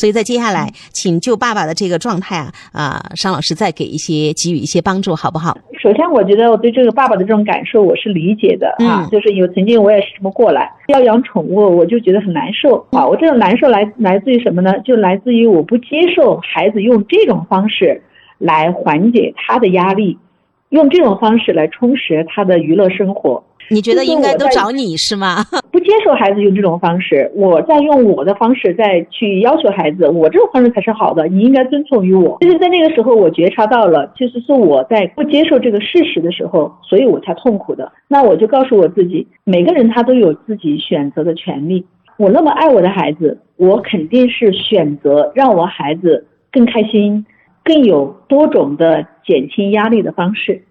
所以在接下来，请就爸爸的这个状态啊啊，商老师再给一些给予一些帮助，好不好？首先，我觉得我对这个爸爸的这种感受我是理解的啊，就是有曾经我也是这么过来，要养宠物我就觉得很难受啊。我这种难受来来自于什么呢？就来自于我不接受孩子用这种方式来缓解他的压力，用这种方式来充实他的娱乐生活。你觉得应该都找你是吗？不接受孩子用这种方式，我在用我的方式再去要求孩子，我这种方式才是好的。你应该遵从于我。就是在那个时候，我觉察到了，其实是我在不接受这个事实的时候，所以我才痛苦的。那我就告诉我自己，每个人他都有自己选择的权利。我那么爱我的孩子，我肯定是选择让我孩子更开心，更有多种的减轻压力的方式。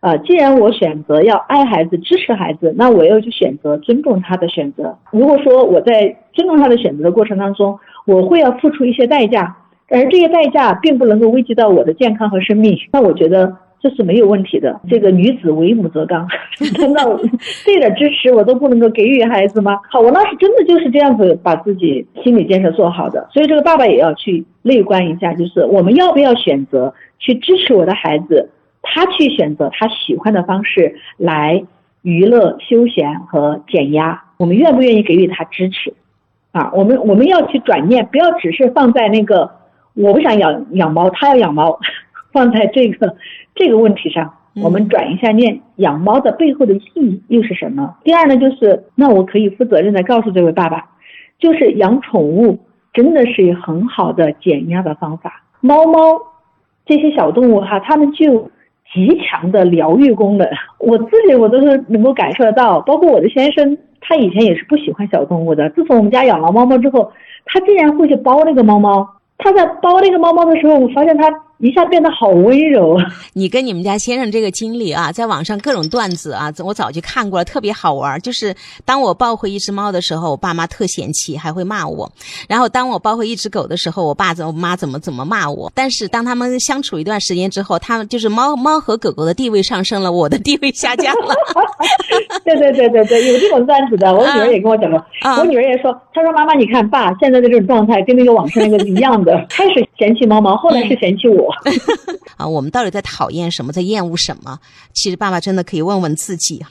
呃，既然我选择要爱孩子、支持孩子，那我要去选择尊重他的选择。如果说我在尊重他的选择的过程当中，我会要付出一些代价，而这些代价并不能够危及到我的健康和生命，那我觉得这是没有问题的。这个女子为母则刚，难道这点支持我都不能够给予孩子吗？好，我那是真的就是这样子把自己心理建设做好的。所以这个爸爸也要去内观一下，就是我们要不要选择去支持我的孩子？他去选择他喜欢的方式来娱乐、休闲和减压，我们愿不愿意给予他支持？啊，我们我们要去转念，不要只是放在那个我不想养养猫，他要养猫，放在这个这个问题上，我们转一下念，养猫的背后的意义又是什么？第二呢，就是那我可以负责任的告诉这位爸爸，就是养宠物真的是很好的减压的方法。猫猫这些小动物哈，它们就。极强的疗愈功能，我自己我都是能够感受得到。包括我的先生，他以前也是不喜欢小动物的。自从我们家养了猫猫之后，他竟然会去包那个猫猫。他在包那个猫猫的时候，我发现他。一下变得好温柔。你跟你们家先生这个经历啊，在网上各种段子啊，我早就看过了，特别好玩。就是当我抱回一只猫的时候，我爸妈特嫌弃，还会骂我；然后当我抱回一只狗的时候，我爸怎我妈怎么怎么骂我。但是当他们相处一段时间之后，他们就是猫猫和狗狗的地位上升了，我的地位下降了。对对对对对，有这种段子的，我女儿也跟我讲过。我女儿也说，她说妈妈，你看爸现在的这种状态跟那个网上那个一样的，开始嫌弃猫猫，后来是嫌弃我。啊，我们到底在讨厌什么，在厌恶什么？其实爸爸真的可以问问自己。